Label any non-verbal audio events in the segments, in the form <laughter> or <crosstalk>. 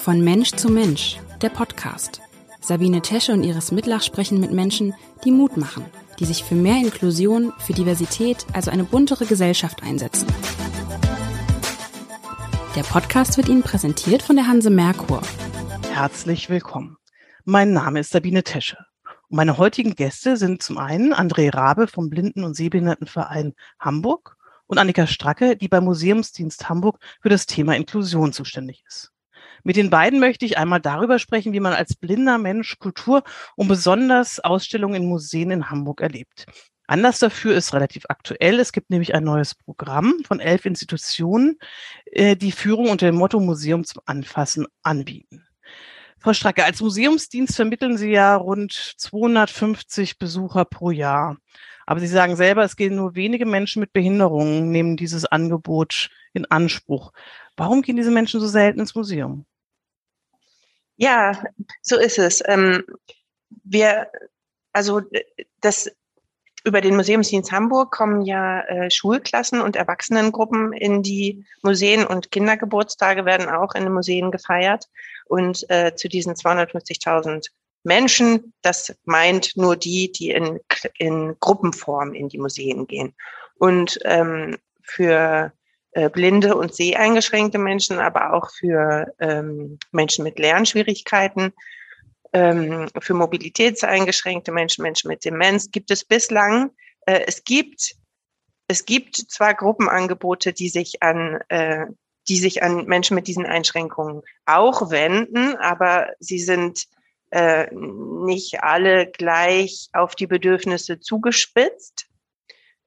Von Mensch zu Mensch, der Podcast. Sabine Tesche und Iris Mitlach sprechen mit Menschen, die Mut machen, die sich für mehr Inklusion, für Diversität, also eine buntere Gesellschaft einsetzen. Der Podcast wird Ihnen präsentiert von der Hanse Merkur. Herzlich willkommen. Mein Name ist Sabine Tesche. Und meine heutigen Gäste sind zum einen André Rabe vom Blinden- und Sehbehindertenverein Hamburg und Annika Stracke, die beim Museumsdienst Hamburg für das Thema Inklusion zuständig ist. Mit den beiden möchte ich einmal darüber sprechen, wie man als blinder Mensch Kultur und besonders Ausstellungen in Museen in Hamburg erlebt. Anlass dafür ist relativ aktuell. Es gibt nämlich ein neues Programm von elf Institutionen, äh, die Führung unter dem Motto Museum zum Anfassen anbieten. Frau Stracke, als Museumsdienst vermitteln Sie ja rund 250 Besucher pro Jahr. Aber Sie sagen selber, es gehen nur wenige Menschen mit Behinderungen, nehmen dieses Angebot in Anspruch. Warum gehen diese Menschen so selten ins Museum? Ja, so ist es. Ähm, wir, also das über den Museumsdienst Hamburg kommen ja äh, Schulklassen und Erwachsenengruppen in die Museen und Kindergeburtstage werden auch in den Museen gefeiert. Und äh, zu diesen 250.000 Menschen, das meint nur die, die in, in Gruppenform in die Museen gehen. Und ähm, für blinde und seheingeschränkte Menschen, aber auch für ähm, Menschen mit Lernschwierigkeiten, ähm, für mobilitätseingeschränkte Menschen, Menschen mit Demenz gibt es bislang, äh, es gibt, es gibt zwar Gruppenangebote, die sich an, äh, die sich an Menschen mit diesen Einschränkungen auch wenden, aber sie sind äh, nicht alle gleich auf die Bedürfnisse zugespitzt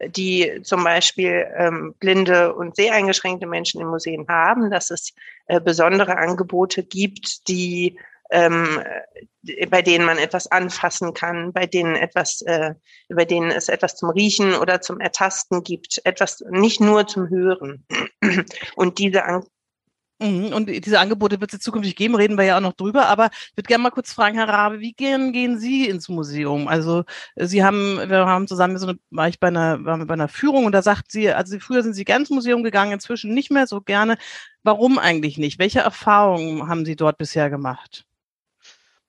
die zum Beispiel ähm, blinde und seheingeschränkte Menschen in Museen haben, dass es äh, besondere Angebote gibt, die ähm, bei denen man etwas anfassen kann, bei denen etwas, äh, bei denen es etwas zum Riechen oder zum Ertasten gibt, etwas nicht nur zum Hören. Und diese An und diese Angebote wird es zukünftig geben, reden wir ja auch noch drüber. Aber ich würde gerne mal kurz fragen, Herr Rabe, wie gehen, gehen Sie ins Museum? Also Sie haben, wir haben zusammen so eine, war ich bei einer, waren wir bei einer Führung und da sagt sie, also früher sind Sie gerne ins Museum gegangen, inzwischen nicht mehr so gerne. Warum eigentlich nicht? Welche Erfahrungen haben Sie dort bisher gemacht?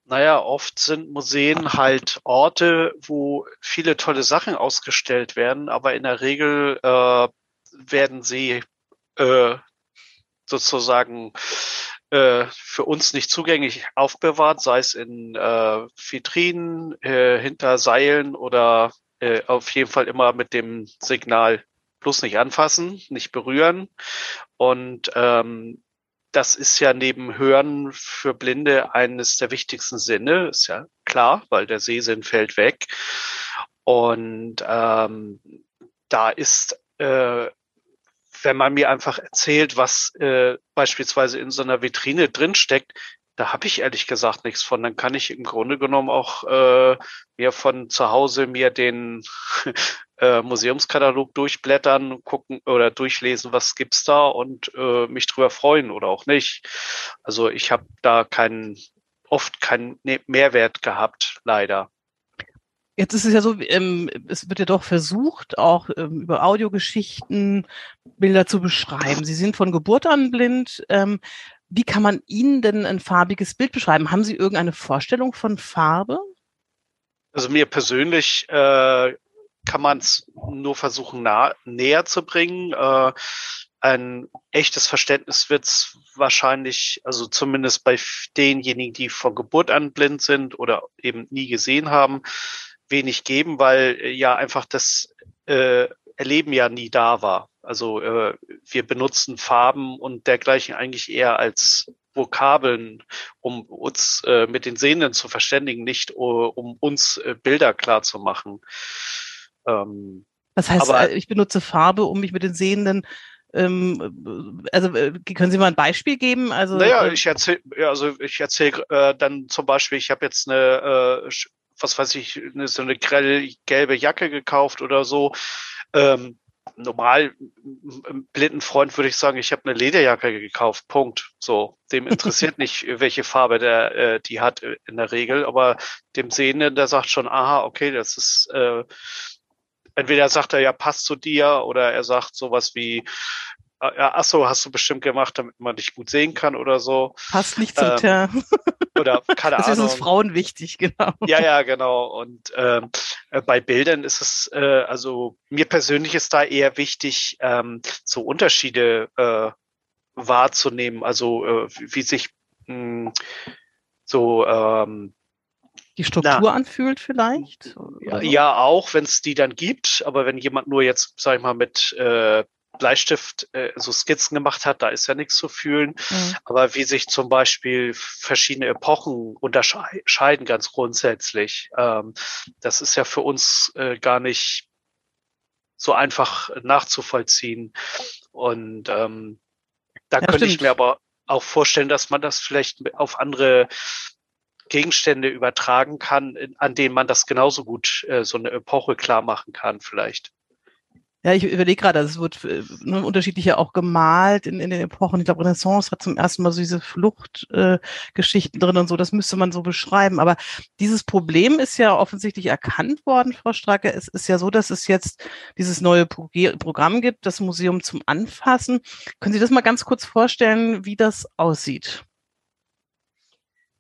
Naja, oft sind Museen halt Orte, wo viele tolle Sachen ausgestellt werden, aber in der Regel äh, werden sie äh, sozusagen äh, für uns nicht zugänglich aufbewahrt, sei es in äh, Vitrinen, äh, hinter Seilen oder äh, auf jeden Fall immer mit dem Signal bloß nicht anfassen, nicht berühren. Und ähm, das ist ja neben Hören für Blinde eines der wichtigsten Sinne, ist ja klar, weil der Sehsinn fällt weg. Und ähm, da ist äh, wenn man mir einfach erzählt, was äh, beispielsweise in so einer Vitrine drinsteckt, da habe ich ehrlich gesagt nichts von. Dann kann ich im Grunde genommen auch äh, mir von zu Hause mir den <laughs> äh, Museumskatalog durchblättern, gucken oder durchlesen, was gibt's da und äh, mich drüber freuen oder auch nicht. Also ich habe da keinen oft keinen Mehrwert gehabt, leider. Jetzt ist es ja so, ähm, es wird ja doch versucht, auch ähm, über Audiogeschichten Bilder zu beschreiben. Sie sind von Geburt an blind. Ähm, wie kann man Ihnen denn ein farbiges Bild beschreiben? Haben Sie irgendeine Vorstellung von Farbe? Also mir persönlich äh, kann man es nur versuchen, näher zu bringen. Äh, ein echtes Verständnis wird es wahrscheinlich, also zumindest bei denjenigen, die von Geburt an blind sind oder eben nie gesehen haben, wenig geben, weil äh, ja einfach das äh, Erleben ja nie da war. Also äh, wir benutzen Farben und dergleichen eigentlich eher als Vokabeln, um uns äh, mit den Sehenden zu verständigen, nicht uh, um uns äh, Bilder klar zu machen. Ähm, das heißt, aber, äh, ich benutze Farbe, um mich mit den Sehenden ähm, also können Sie mal ein Beispiel geben? Also naja, ich erzähle, also ich erzähle äh, dann zum Beispiel, ich habe jetzt eine äh, was weiß ich, so eine grell gelbe Jacke gekauft oder so. Ähm, normal, blinden Freund würde ich sagen, ich habe eine Lederjacke gekauft. Punkt. So, dem interessiert <laughs> nicht, welche Farbe der äh, die hat in der Regel, aber dem Sehenden, der sagt schon, aha, okay, das ist äh, entweder sagt er ja passt zu dir oder er sagt sowas wie ja, ach so, hast du bestimmt gemacht, damit man dich gut sehen kann oder so. Passt nicht zum ähm, Ter <laughs> Oder keine das Ahnung. Das ist uns Frauen wichtig, <laughs> genau. Ja, ja, genau. Und ähm, äh, bei Bildern ist es, äh, also mir persönlich ist da eher wichtig, ähm, so Unterschiede äh, wahrzunehmen, also äh, wie sich mh, hm, so ähm, die Struktur Na, anfühlt vielleicht? Ja, ja auch, wenn es die dann gibt. Aber wenn jemand nur jetzt, sag ich mal, mit äh, Bleistift äh, so Skizzen gemacht hat, da ist ja nichts zu fühlen. Mhm. Aber wie sich zum Beispiel verschiedene Epochen unterscheiden ganz grundsätzlich, ähm, das ist ja für uns äh, gar nicht so einfach nachzuvollziehen. Und ähm, da ja, könnte stimmt. ich mir aber auch vorstellen, dass man das vielleicht auf andere Gegenstände übertragen kann, an denen man das genauso gut äh, so eine Epoche klar machen kann, vielleicht. Ja, ich überlege gerade, also es wird äh, ne, unterschiedlich ja auch gemalt in, in den Epochen. Ich glaube, Renaissance hat zum ersten Mal so diese Fluchtgeschichten äh, drin und so, das müsste man so beschreiben. Aber dieses Problem ist ja offensichtlich erkannt worden, Frau Stracke. Es ist ja so, dass es jetzt dieses neue Pro Programm gibt, das Museum zum Anfassen. Können Sie das mal ganz kurz vorstellen, wie das aussieht?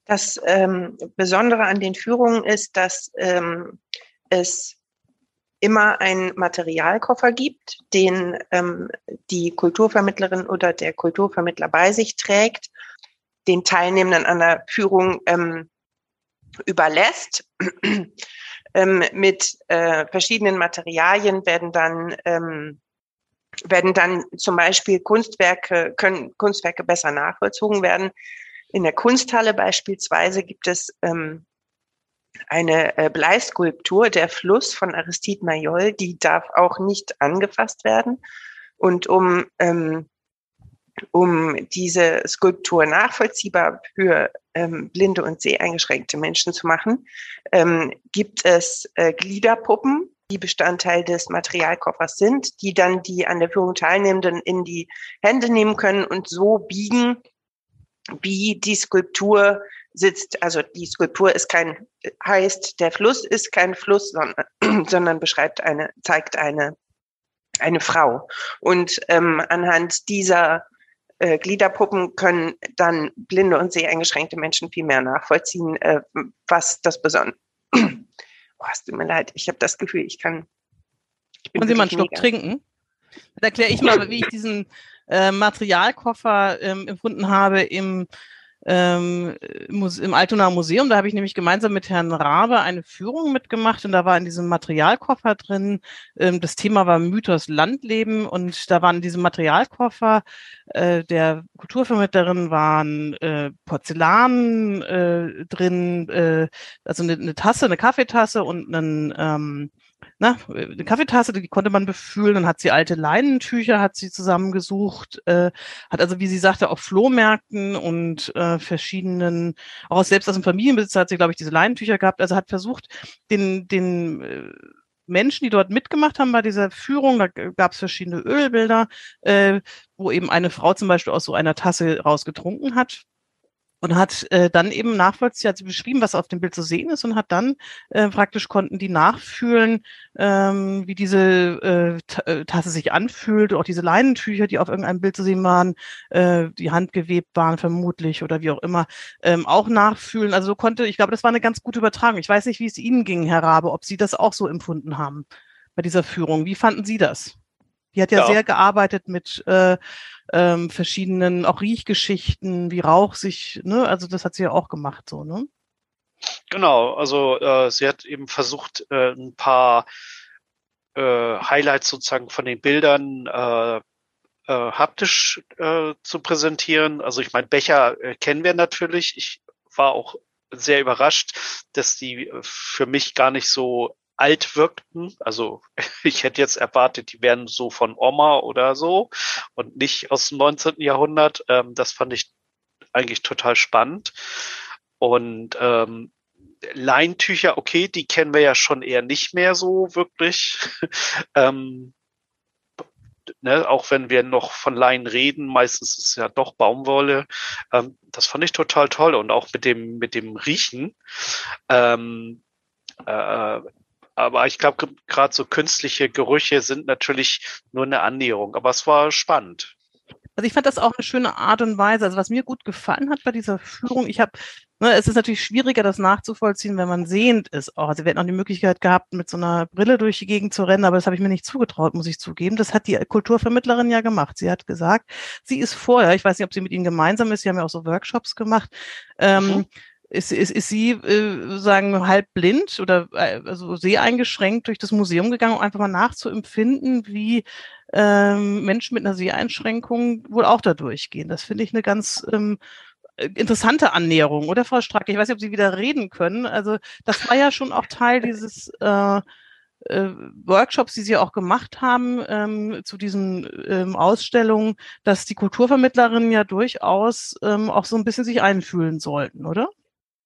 Das ähm, Besondere an den Führungen ist, dass ähm, es immer einen Materialkoffer gibt, den ähm, die Kulturvermittlerin oder der Kulturvermittler bei sich trägt, den Teilnehmenden an der Führung ähm, überlässt. <clears throat> ähm, mit äh, verschiedenen Materialien werden dann ähm, werden dann zum Beispiel Kunstwerke können Kunstwerke besser nachvollzogen werden. In der Kunsthalle beispielsweise gibt es ähm, eine äh, Bleiskulptur, der Fluss von Aristide Mayol, die darf auch nicht angefasst werden. Und um, ähm, um diese Skulptur nachvollziehbar für ähm, blinde und seheingeschränkte Menschen zu machen, ähm, gibt es äh, Gliederpuppen, die Bestandteil des Materialkoffers sind, die dann die an der Führung Teilnehmenden in die Hände nehmen können und so biegen, wie die Skulptur sitzt, also die Skulptur ist kein, heißt, der Fluss ist kein Fluss, sondern, <clears throat> sondern beschreibt eine, zeigt eine, eine Frau. Und ähm, anhand dieser äh, Gliederpuppen können dann blinde und seheingeschränkte Menschen viel mehr nachvollziehen, äh, was das Besondere. <clears throat> oh, es tut mir leid, ich habe das Gefühl, ich kann. Ich Wollen Sie mal einen Schluck trinken? Da erkläre ich mal, wie ich diesen äh, Materialkoffer ähm, empfunden habe im ähm, im Altonaer Museum. Da habe ich nämlich gemeinsam mit Herrn Rabe eine Führung mitgemacht und da war in diesem Materialkoffer drin, ähm, das Thema war Mythos Landleben und da waren in diesem Materialkoffer äh, der Kulturvermittlerin waren äh, Porzellan äh, drin, äh, also eine, eine Tasse, eine Kaffeetasse und einen ähm, na, eine Kaffeetasse, die konnte man befühlen, dann hat sie alte Leinentücher, hat sie zusammengesucht, äh, hat also, wie sie sagte, auf Flohmärkten und äh, verschiedenen, auch selbst aus dem Familienbesitz hat sie, glaube ich, diese Leinentücher gehabt, also hat versucht, den, den äh, Menschen, die dort mitgemacht haben bei dieser Führung, da gab es verschiedene Ölbilder, äh, wo eben eine Frau zum Beispiel aus so einer Tasse rausgetrunken hat und hat äh, dann eben nachvollziehen, hat sie beschrieben, was auf dem Bild zu sehen ist und hat dann äh, praktisch konnten die nachfühlen, ähm, wie diese äh, äh, Tasse sich anfühlt, auch diese Leinentücher, die auf irgendeinem Bild zu sehen waren, äh, die handgewebt waren vermutlich oder wie auch immer, ähm, auch nachfühlen. Also so konnte, ich glaube, das war eine ganz gute Übertragung. Ich weiß nicht, wie es Ihnen ging, Herr Rabe, ob Sie das auch so empfunden haben bei dieser Führung. Wie fanden Sie das? Die hat ja, ja. sehr gearbeitet mit äh, ähm, verschiedenen auch Riechgeschichten, wie Rauch sich, ne, also das hat sie ja auch gemacht, so, ne? Genau, also äh, sie hat eben versucht, äh, ein paar äh, Highlights sozusagen von den Bildern äh, äh, haptisch äh, zu präsentieren. Also ich meine, Becher äh, kennen wir natürlich. Ich war auch sehr überrascht, dass die äh, für mich gar nicht so alt wirkten. Also <laughs> ich hätte jetzt erwartet, die wären so von Oma oder so und nicht aus dem 19. Jahrhundert. Ähm, das fand ich eigentlich total spannend. Und ähm, Leintücher, okay, die kennen wir ja schon eher nicht mehr so wirklich. <laughs> ähm, ne, auch wenn wir noch von Leinen reden, meistens ist es ja doch Baumwolle. Ähm, das fand ich total toll und auch mit dem mit dem Riechen. Ähm, äh, aber ich glaube, gerade so künstliche Gerüche sind natürlich nur eine Annäherung. Aber es war spannend. Also ich fand das auch eine schöne Art und Weise. Also was mir gut gefallen hat bei dieser Führung, ich habe, ne, es ist natürlich schwieriger, das nachzuvollziehen, wenn man sehend ist. Auch, also wir hätten auch die Möglichkeit gehabt, mit so einer Brille durch die Gegend zu rennen, aber das habe ich mir nicht zugetraut, muss ich zugeben. Das hat die Kulturvermittlerin ja gemacht. Sie hat gesagt, sie ist vorher, ich weiß nicht, ob sie mit ihnen gemeinsam ist, sie haben ja auch so Workshops gemacht. Ähm, mhm ist, ist, ist sie äh, sagen halb blind oder äh, also seheingeschränkt durch das Museum gegangen, um einfach mal nachzuempfinden, wie ähm, Menschen mit einer Seheinschränkung wohl auch da durchgehen. Das finde ich eine ganz ähm, interessante Annäherung, oder Frau Stracke? Ich weiß nicht, ob Sie wieder reden können. Also das war ja schon auch Teil dieses äh, äh, Workshops, die Sie auch gemacht haben ähm, zu diesen ähm, Ausstellungen, dass die Kulturvermittlerinnen ja durchaus ähm, auch so ein bisschen sich einfühlen sollten, oder?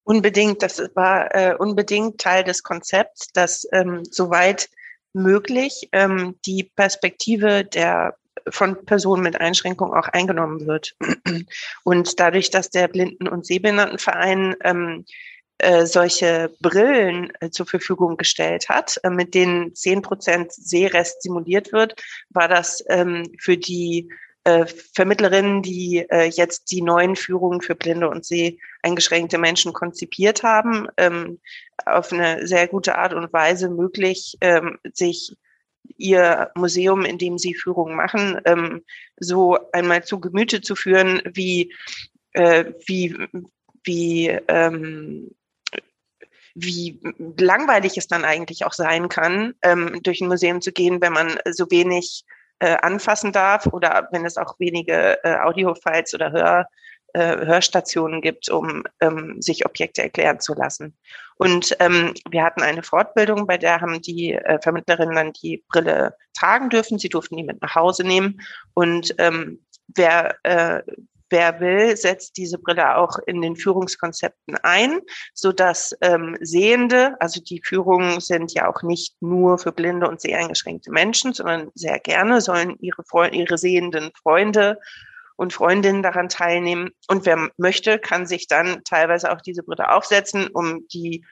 Unbedingt, das war äh, unbedingt Teil des Konzepts, dass ähm, soweit möglich ähm, die Perspektive der von Personen mit Einschränkung auch eingenommen wird. <clears throat> Und dadurch, dass der Blinden- und Sehbehindertenverein ähm, äh, solche Brillen äh, zur Verfügung gestellt hat, äh, mit denen zehn Prozent Sehrest simuliert wird, war das ähm, für die äh, Vermittlerinnen, die äh, jetzt die neuen Führungen für blinde und seheingeschränkte Menschen konzipiert haben, ähm, auf eine sehr gute Art und Weise möglich, ähm, sich ihr Museum, in dem sie Führungen machen, ähm, so einmal zu Gemüte zu führen, wie, äh, wie, wie, ähm, wie langweilig es dann eigentlich auch sein kann, ähm, durch ein Museum zu gehen, wenn man so wenig äh, anfassen darf oder wenn es auch wenige äh, Audio-Files oder Hör, äh, Hörstationen gibt, um ähm, sich Objekte erklären zu lassen. Und ähm, wir hatten eine Fortbildung, bei der haben die äh, Vermittlerinnen dann die Brille tragen dürfen. Sie durften die mit nach Hause nehmen. Und ähm, wer äh, wer will, setzt diese Brille auch in den Führungskonzepten ein, so dass ähm, Sehende, also die Führungen sind ja auch nicht nur für blinde und seheingeschränkte Menschen, sondern sehr gerne sollen ihre, ihre sehenden Freunde und Freundinnen daran teilnehmen. Und wer möchte, kann sich dann teilweise auch diese Brille aufsetzen, um die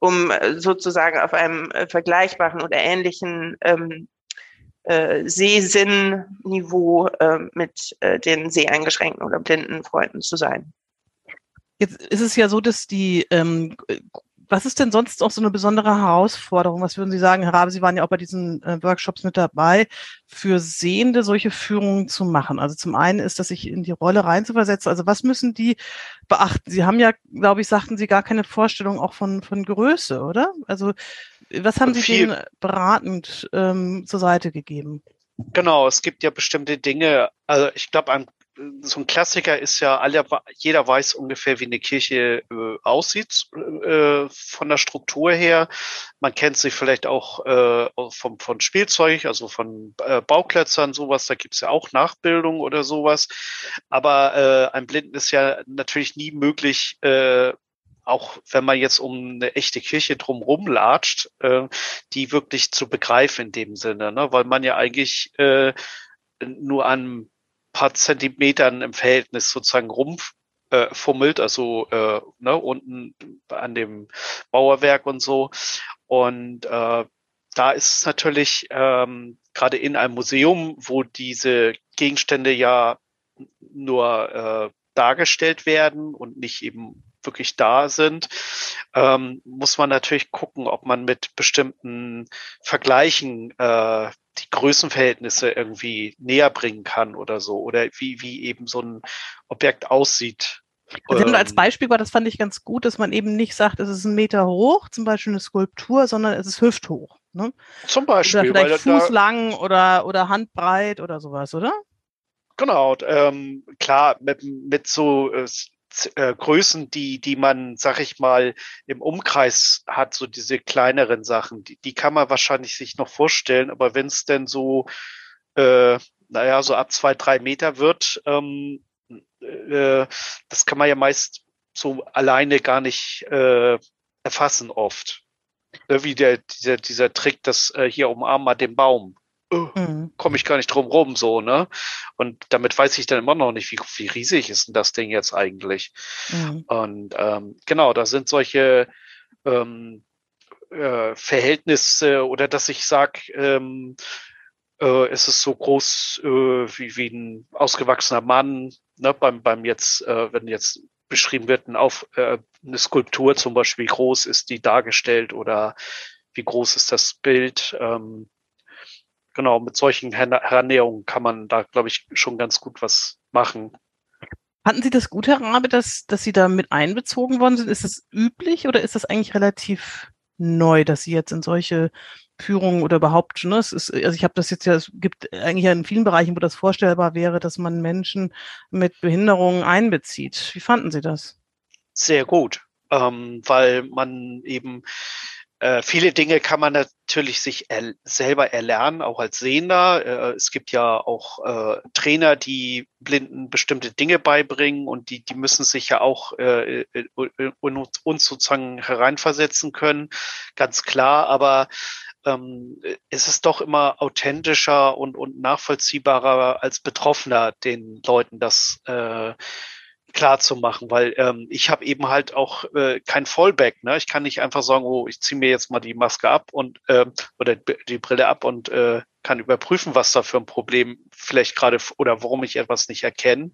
um äh, sozusagen auf einem äh, vergleichbaren oder ähnlichen ähm, äh, Sehsinnniveau äh, mit äh, den seheingeschränkten oder blinden Freunden zu sein. Jetzt ist es ja so, dass die, ähm, was ist denn sonst auch so eine besondere Herausforderung? Was würden Sie sagen, Herr Rabe, Sie waren ja auch bei diesen äh, Workshops mit dabei, für Sehende solche Führungen zu machen? Also zum einen ist, dass sich in die Rolle reinzuversetzen. Also was müssen die beachten? Sie haben ja, glaube ich, sagten Sie gar keine Vorstellung auch von, von Größe, oder? Also was haben Sie denen beratend ähm, zur Seite gegeben? Genau, es gibt ja bestimmte Dinge. Also ich glaube, ein so ein Klassiker ist ja, alle, jeder weiß ungefähr, wie eine Kirche äh, aussieht äh, von der Struktur her. Man kennt sie vielleicht auch äh, vom, von Spielzeug, also von äh, Bauklötzern, sowas. Da gibt's ja auch Nachbildung oder sowas. Aber äh, ein Blinden ist ja natürlich nie möglich, äh, auch wenn man jetzt um eine echte Kirche drumherum latscht, äh, die wirklich zu begreifen in dem Sinne, ne? weil man ja eigentlich äh, nur an paar Zentimetern im Verhältnis sozusagen rumfummelt, äh, also äh, ne, unten an dem Mauerwerk und so. Und äh, da ist es natürlich ähm, gerade in einem Museum, wo diese Gegenstände ja nur äh, dargestellt werden und nicht eben wirklich da sind, ähm, muss man natürlich gucken, ob man mit bestimmten Vergleichen äh, die Größenverhältnisse irgendwie näher bringen kann oder so oder wie, wie eben so ein Objekt aussieht. Also ähm, als Beispiel war, das fand ich ganz gut, dass man eben nicht sagt, es ist ein Meter hoch, zum Beispiel eine Skulptur, sondern es ist hüfthoch. Ne? Zum Beispiel. Oder vielleicht fußlang oder, oder handbreit oder sowas, oder? Genau, ähm, klar, mit, mit so äh, äh, Größen, die, die man, sag ich mal, im Umkreis hat, so diese kleineren Sachen, die, die kann man wahrscheinlich sich noch vorstellen, aber wenn es denn so, äh, naja, so ab zwei, drei Meter wird, ähm, äh, das kann man ja meist so alleine gar nicht äh, erfassen oft. Ne, wie der, dieser, dieser Trick, das äh, hier umarmen mal den Baum mhm. komme ich gar nicht drum rum, so, ne? Und damit weiß ich dann immer noch nicht, wie, wie riesig ist denn das Ding jetzt eigentlich? Mhm. Und ähm, genau, da sind solche ähm, äh, Verhältnisse oder dass ich sag, ähm, äh, äh, ist es so groß äh, wie, wie ein ausgewachsener Mann. Ne? Beim, beim jetzt, äh, wenn jetzt beschrieben wird, ein Auf, äh, eine Skulptur zum Beispiel, wie groß ist die dargestellt oder wie groß ist das Bild. Ähm, genau, mit solchen Herannäherungen kann man da, glaube ich, schon ganz gut was machen. Hatten Sie das gut, Herr Rabe, dass, dass Sie da mit einbezogen worden sind? Ist das üblich oder ist das eigentlich relativ neu, dass Sie jetzt in solche Führungen oder überhaupt, ne, es ist, also ich habe das jetzt ja, es gibt eigentlich ja in vielen Bereichen, wo das vorstellbar wäre, dass man Menschen mit Behinderungen einbezieht. Wie fanden Sie das? Sehr gut, ähm, weil man eben äh, viele Dinge kann man natürlich sich er selber erlernen, auch als Sehender. Äh, es gibt ja auch äh, Trainer, die Blinden bestimmte Dinge beibringen und die, die müssen sich ja auch äh, äh uns sozusagen hereinversetzen können, ganz klar. Aber ähm, es ist doch immer authentischer und, und nachvollziehbarer als Betroffener den Leuten das äh, klar zu machen, weil ähm, ich habe eben halt auch äh, kein Fallback. Ne? Ich kann nicht einfach sagen, oh, ich ziehe mir jetzt mal die Maske ab und äh, oder die Brille ab und äh, kann überprüfen, was da für ein Problem vielleicht gerade oder warum ich etwas nicht erkenne.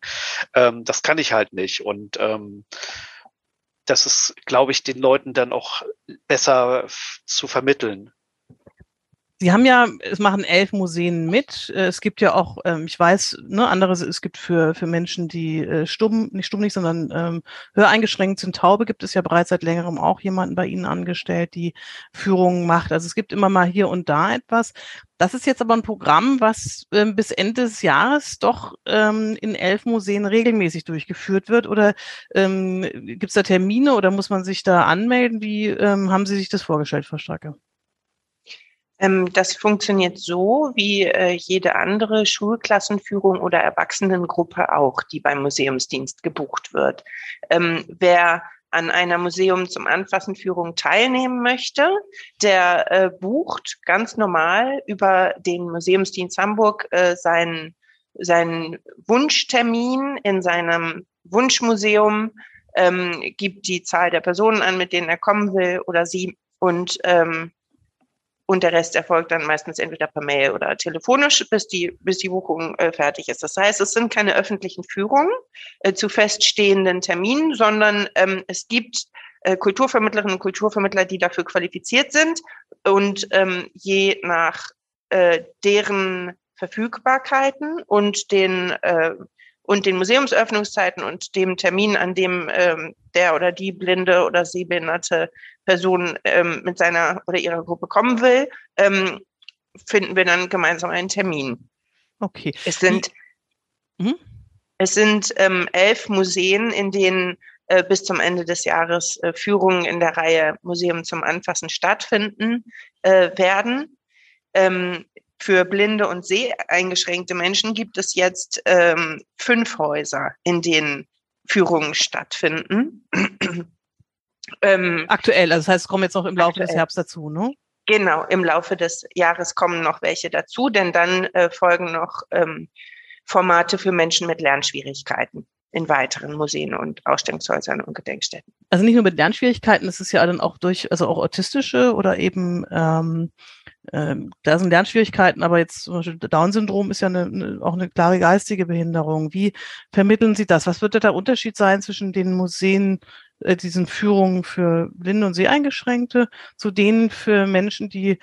Ähm, das kann ich halt nicht. Und ähm, das ist, glaube ich, den Leuten dann auch besser zu vermitteln. Sie haben ja, es machen elf Museen mit. Äh, es gibt ja auch, ähm, ich weiß, ne, andere, es gibt für, für Menschen, die äh, stumm, nicht stumm nicht, sondern ähm, höreingeschränkt sind, taube, gibt es ja bereits seit längerem auch jemanden bei Ihnen angestellt, die Führungen macht. Also es gibt immer mal hier und da etwas. Das ist jetzt aber ein Programm, was ähm, bis Ende des Jahres doch ähm, in elf Museen regelmäßig durchgeführt wird. Oder ähm, gibt es da Termine oder muss man sich da anmelden? Wie ähm, haben Sie sich das vorgestellt, Frau Stracke? Ähm, das funktioniert so wie äh, jede andere Schulklassenführung oder Erwachsenengruppe auch, die beim Museumsdienst gebucht wird. Ähm, wer an einer Museum zum Anfassen Führung teilnehmen möchte, der äh, bucht ganz normal über den Museumsdienst Hamburg äh, seinen, seinen Wunschtermin in seinem Wunschmuseum, ähm, gibt die Zahl der Personen an, mit denen er kommen will oder sie und ähm, und der Rest erfolgt dann meistens entweder per Mail oder telefonisch, bis die, bis die Buchung äh, fertig ist. Das heißt, es sind keine öffentlichen Führungen äh, zu feststehenden Terminen, sondern ähm, es gibt äh, Kulturvermittlerinnen und Kulturvermittler, die dafür qualifiziert sind. Und ähm, je nach äh, deren Verfügbarkeiten und den äh, und den Museumsöffnungszeiten und dem Termin, an dem ähm, der oder die blinde oder sehbehinderte Person ähm, mit seiner oder ihrer Gruppe kommen will, ähm, finden wir dann gemeinsam einen Termin. Okay. Es sind, mhm. es sind ähm, elf Museen, in denen äh, bis zum Ende des Jahres äh, Führungen in der Reihe Museum zum Anfassen stattfinden äh, werden. Ähm, für blinde und seheingeschränkte Menschen gibt es jetzt ähm, fünf Häuser, in denen Führungen stattfinden. <clears throat> ähm, aktuell, also das heißt, es kommen jetzt noch im Laufe aktuell. des Herbst dazu, ne? Genau, im Laufe des Jahres kommen noch welche dazu, denn dann äh, folgen noch ähm, Formate für Menschen mit Lernschwierigkeiten in weiteren Museen und Ausstellungshäusern und Gedenkstätten. Also nicht nur mit Lernschwierigkeiten, es ist ja dann auch durch, also auch autistische oder eben ähm, ähm, da sind Lernschwierigkeiten, aber jetzt zum Beispiel Down-Syndrom ist ja eine, eine, auch eine klare geistige Behinderung. Wie vermitteln Sie das? Was wird der Unterschied sein zwischen den Museen, äh, diesen Führungen für Blinde und Seheingeschränkte, zu denen für Menschen, die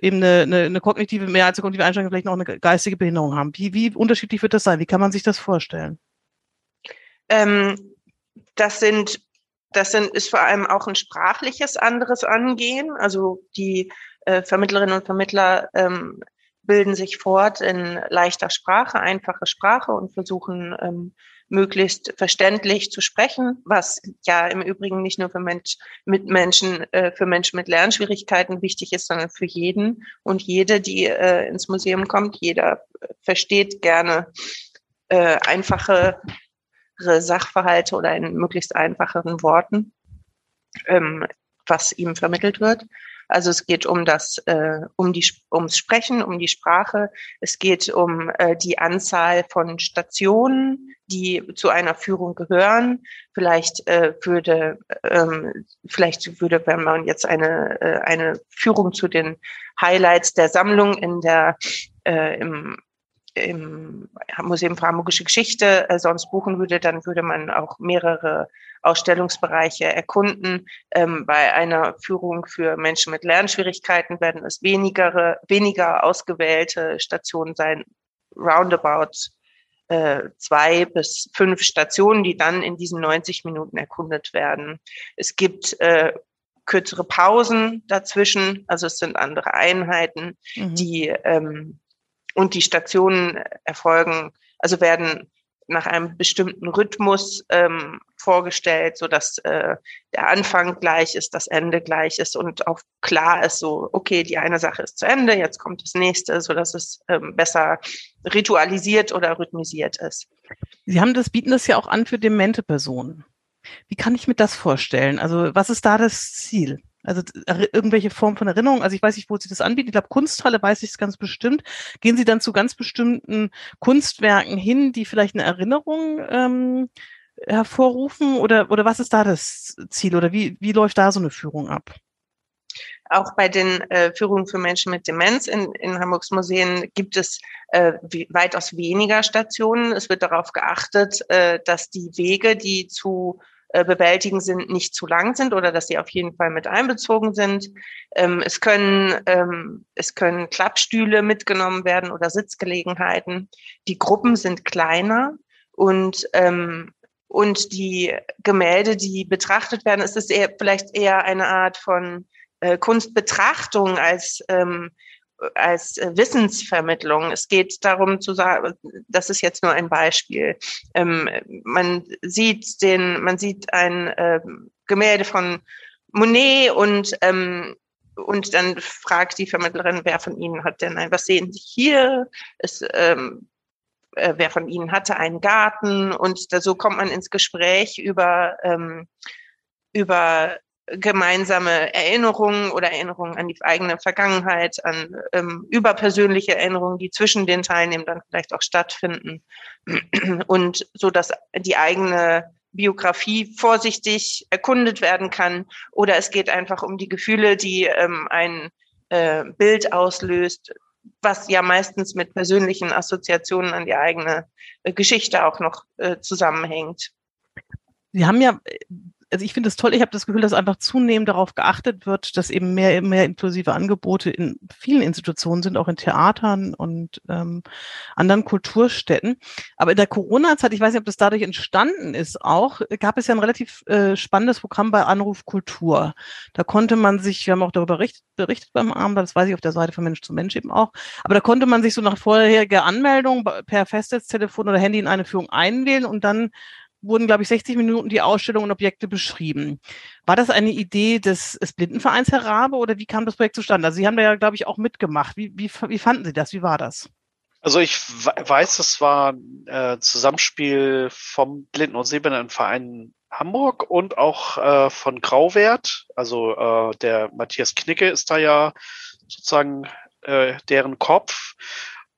eben eine, eine, eine kognitive, mehr als eine kognitive Einschränkung, vielleicht noch eine geistige Behinderung haben? Wie, wie unterschiedlich wird das sein? Wie kann man sich das vorstellen? Ähm, das sind das sind, ist vor allem auch ein sprachliches anderes Angehen. Also die äh, Vermittlerinnen und Vermittler ähm, bilden sich fort in leichter Sprache, einfache Sprache und versuchen ähm, möglichst verständlich zu sprechen, was ja im Übrigen nicht nur für Mensch, mit Menschen, äh, für Menschen mit Lernschwierigkeiten wichtig ist, sondern für jeden und jede, die äh, ins Museum kommt. Jeder versteht gerne äh, einfache Sachverhalte oder in möglichst einfacheren Worten, ähm, was ihm vermittelt wird. Also es geht um das, äh, um die, ums Sprechen, um die Sprache. Es geht um äh, die Anzahl von Stationen, die zu einer Führung gehören. Vielleicht äh, würde, ähm, vielleicht würde, wenn man jetzt eine, äh, eine Führung zu den Highlights der Sammlung in der, äh, im, im Museum für Hamburgische Geschichte äh, sonst buchen würde, dann würde man auch mehrere Ausstellungsbereiche erkunden. Ähm, bei einer Führung für Menschen mit Lernschwierigkeiten werden es weniger, weniger ausgewählte Stationen sein, roundabout äh, zwei bis fünf Stationen, die dann in diesen 90 Minuten erkundet werden. Es gibt äh, kürzere Pausen dazwischen, also es sind andere Einheiten, mhm. die ähm, und die Stationen erfolgen, also werden nach einem bestimmten Rhythmus ähm, vorgestellt, so dass äh, der Anfang gleich ist, das Ende gleich ist und auch klar ist, so okay, die eine Sache ist zu Ende, jetzt kommt das nächste, so dass es ähm, besser ritualisiert oder rhythmisiert ist. Sie haben das bieten das ja auch an für demente Personen. Wie kann ich mir das vorstellen? Also was ist da das Ziel? Also irgendwelche Form von Erinnerung. Also ich weiß nicht, wo Sie das anbieten. Ich glaube, Kunsthalle weiß ich es ganz bestimmt. Gehen Sie dann zu ganz bestimmten Kunstwerken hin, die vielleicht eine Erinnerung ähm, hervorrufen? Oder, oder was ist da das Ziel? Oder wie, wie läuft da so eine Führung ab? Auch bei den äh, Führungen für Menschen mit Demenz in, in Hamburgs Museen gibt es äh, wie, weitaus weniger Stationen. Es wird darauf geachtet, äh, dass die Wege, die zu bewältigen sind, nicht zu lang sind oder dass sie auf jeden Fall mit einbezogen sind. Ähm, es können, ähm, es können Klappstühle mitgenommen werden oder Sitzgelegenheiten. Die Gruppen sind kleiner und ähm, und die Gemälde, die betrachtet werden, ist es eher, vielleicht eher eine Art von äh, Kunstbetrachtung als ähm, als äh, Wissensvermittlung. Es geht darum zu sagen, das ist jetzt nur ein Beispiel. Ähm, man sieht den, man sieht ein äh, Gemälde von Monet und ähm, und dann fragt die Vermittlerin, wer von Ihnen hat denn ein, was sehen Sie hier? Es, ähm, äh, wer von Ihnen hatte einen Garten? Und da, so kommt man ins Gespräch über ähm, über gemeinsame Erinnerungen oder Erinnerungen an die eigene Vergangenheit, an ähm, überpersönliche Erinnerungen, die zwischen den Teilnehmern vielleicht auch stattfinden und so, dass die eigene Biografie vorsichtig erkundet werden kann oder es geht einfach um die Gefühle, die ähm, ein äh, Bild auslöst, was ja meistens mit persönlichen Assoziationen an die eigene äh, Geschichte auch noch äh, zusammenhängt. Sie haben ja also ich finde es toll, ich habe das Gefühl, dass einfach zunehmend darauf geachtet wird, dass eben mehr, mehr inklusive Angebote in vielen Institutionen sind, auch in Theatern und ähm, anderen Kulturstätten. Aber in der Corona-Zeit, ich weiß nicht, ob das dadurch entstanden ist, auch gab es ja ein relativ äh, spannendes Programm bei Anruf Kultur. Da konnte man sich, wir haben auch darüber berichtet, berichtet beim Abend, das weiß ich auf der Seite von Mensch zu Mensch eben auch, aber da konnte man sich so nach vorheriger Anmeldung per Festnetztelefon oder Handy in eine Führung einwählen und dann wurden, glaube ich, 60 Minuten die Ausstellung und Objekte beschrieben. War das eine Idee des, des Blindenvereins, Herr Rabe, oder wie kam das Projekt zustande? Also Sie haben da ja, glaube ich, auch mitgemacht. Wie, wie, wie fanden Sie das? Wie war das? Also ich weiß, es war ein äh, Zusammenspiel vom Blinden- und Sehbehindertenverein Hamburg und auch äh, von Grauwert. Also äh, der Matthias Knicke ist da ja sozusagen deren Kopf.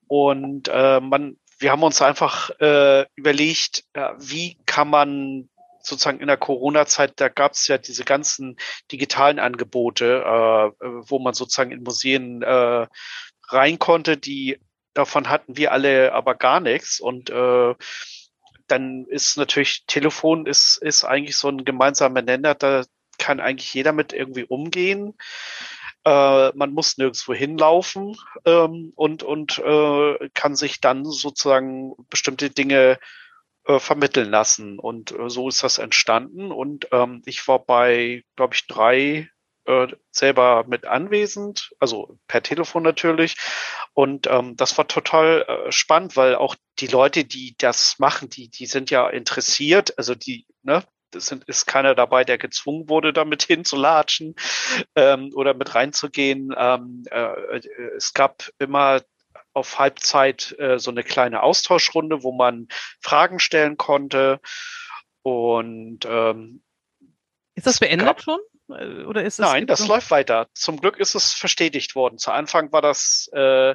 Und äh, man wir haben uns einfach äh, überlegt, äh, wie kann man sozusagen in der Corona-Zeit, da gab es ja diese ganzen digitalen Angebote, äh, wo man sozusagen in Museen äh, rein konnte, die davon hatten wir alle aber gar nichts. Und äh, dann ist natürlich Telefon ist, ist eigentlich so ein gemeinsamer Nenner, da kann eigentlich jeder mit irgendwie umgehen. Äh, man muss nirgendwo hinlaufen ähm, und, und äh, kann sich dann sozusagen bestimmte Dinge äh, vermitteln lassen. Und äh, so ist das entstanden. Und ähm, ich war bei, glaube ich, drei äh, selber mit anwesend, also per Telefon natürlich. Und ähm, das war total äh, spannend, weil auch die Leute, die das machen, die, die sind ja interessiert, also die, ne, es sind, ist keiner dabei, der gezwungen wurde, damit <laughs> hinzulatschen ähm, oder mit reinzugehen. Ähm, äh, es gab immer auf Halbzeit äh, so eine kleine Austauschrunde, wo man Fragen stellen konnte. Und ähm, ist das beendet gab, schon? Äh, oder ist das Nein, das läuft weiter. Zum Glück ist es verstetigt worden. Zu Anfang war das äh,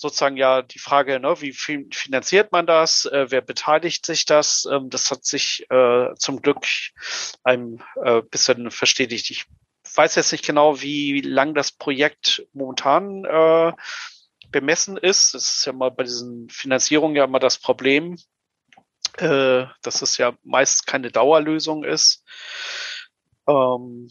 sozusagen ja die Frage, ne, wie finanziert man das, äh, wer beteiligt sich das? Ähm, das hat sich äh, zum Glück ein äh, bisschen verstetigt. Ich weiß jetzt nicht genau, wie lang das Projekt momentan äh, bemessen ist. Das ist ja mal bei diesen Finanzierungen ja immer das Problem, äh, dass es ja meist keine Dauerlösung ist. Ähm,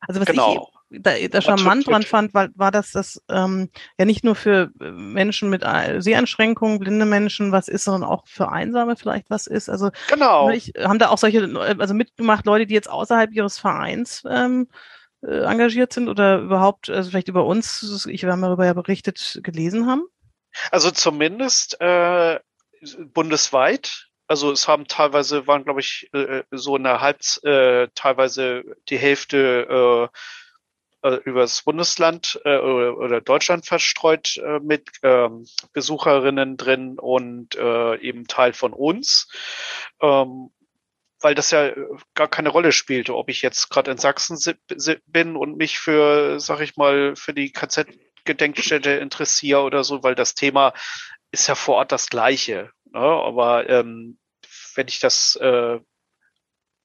also was genau. ich da, da charmant dran fand, war, war dass das ähm, ja nicht nur für äh, Menschen mit äh, Seheinschränkungen, blinde Menschen was ist, sondern auch für Einsame vielleicht was ist. Also genau. Ich, haben da auch solche, also mitgemacht Leute, die jetzt außerhalb ihres Vereins ähm, äh, engagiert sind oder überhaupt, also vielleicht über uns, ich habe darüber ja berichtet, gelesen haben? Also zumindest äh, bundesweit also es haben teilweise, waren glaube ich äh, so eine Halb, äh, teilweise die Hälfte äh, äh, übers Bundesland äh, oder, oder Deutschland verstreut äh, mit ähm, Besucherinnen drin und äh, eben Teil von uns. Ähm, weil das ja gar keine Rolle spielte, ob ich jetzt gerade in Sachsen bin und mich für, sag ich mal, für die KZ-Gedenkstätte interessiere oder so, weil das Thema ist ja vor Ort das gleiche. Ne? Aber ähm, wenn ich das äh,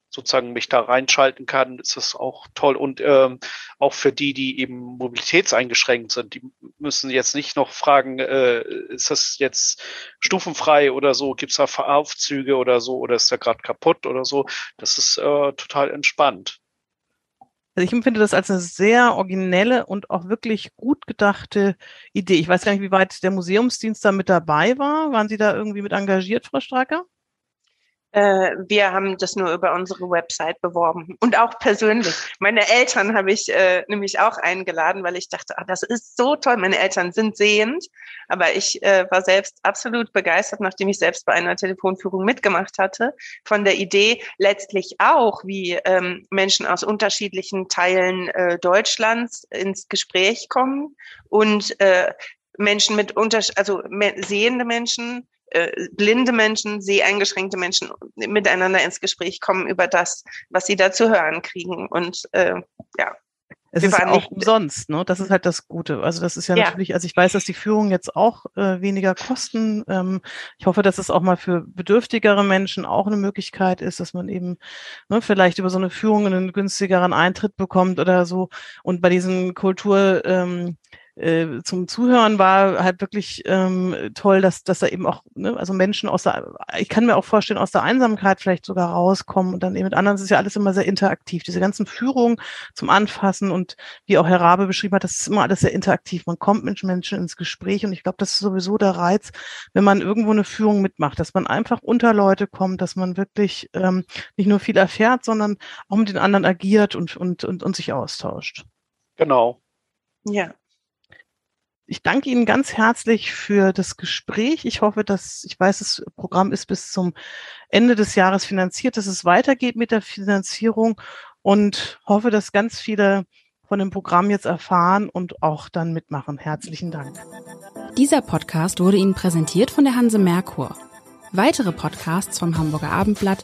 sozusagen mich da reinschalten kann, ist das auch toll. Und ähm, auch für die, die eben mobilitätseingeschränkt sind, die müssen jetzt nicht noch fragen, äh, ist das jetzt stufenfrei oder so, gibt es da Aufzüge oder so, oder ist der gerade kaputt oder so. Das ist äh, total entspannt. Also ich empfinde das als eine sehr originelle und auch wirklich gut gedachte Idee. Ich weiß gar nicht, wie weit der Museumsdienst da mit dabei war. Waren Sie da irgendwie mit engagiert, Frau Stracker? Äh, wir haben das nur über unsere Website beworben und auch persönlich. Meine Eltern habe ich äh, nämlich auch eingeladen, weil ich dachte, ah, das ist so toll. Meine Eltern sind sehend, aber ich äh, war selbst absolut begeistert, nachdem ich selbst bei einer Telefonführung mitgemacht hatte, von der Idee letztlich auch, wie ähm, Menschen aus unterschiedlichen Teilen äh, Deutschlands ins Gespräch kommen und äh, Menschen mit unter also sehende Menschen äh, blinde Menschen, seheingeschränkte Menschen miteinander ins Gespräch kommen über das, was sie da zu hören kriegen. Und äh, ja. Es ist auch nicht, umsonst, ne? Das ist halt das Gute. Also das ist ja, ja, natürlich, also ich weiß, dass die Führung jetzt auch äh, weniger kosten. Ähm, ich hoffe, dass es auch mal für bedürftigere Menschen auch eine Möglichkeit ist, dass man eben ne, vielleicht über so eine Führung einen günstigeren Eintritt bekommt oder so. Und bei diesen Kultur ähm, äh, zum Zuhören war halt wirklich ähm, toll, dass, dass da eben auch, ne, also Menschen aus der, ich kann mir auch vorstellen, aus der Einsamkeit vielleicht sogar rauskommen und dann eben mit anderen, das ist ja alles immer sehr interaktiv. Diese ganzen Führungen zum Anfassen und wie auch Herr Rabe beschrieben hat, das ist immer alles sehr interaktiv. Man kommt mit Menschen ins Gespräch und ich glaube, das ist sowieso der Reiz, wenn man irgendwo eine Führung mitmacht, dass man einfach unter Leute kommt, dass man wirklich ähm, nicht nur viel erfährt, sondern auch mit den anderen agiert und, und, und, und sich austauscht. Genau. Ja, ich danke Ihnen ganz herzlich für das Gespräch. Ich hoffe, dass, ich weiß, das Programm ist bis zum Ende des Jahres finanziert, dass es weitergeht mit der Finanzierung und hoffe, dass ganz viele von dem Programm jetzt erfahren und auch dann mitmachen. Herzlichen Dank. Dieser Podcast wurde Ihnen präsentiert von der Hanse Merkur. Weitere Podcasts vom Hamburger Abendblatt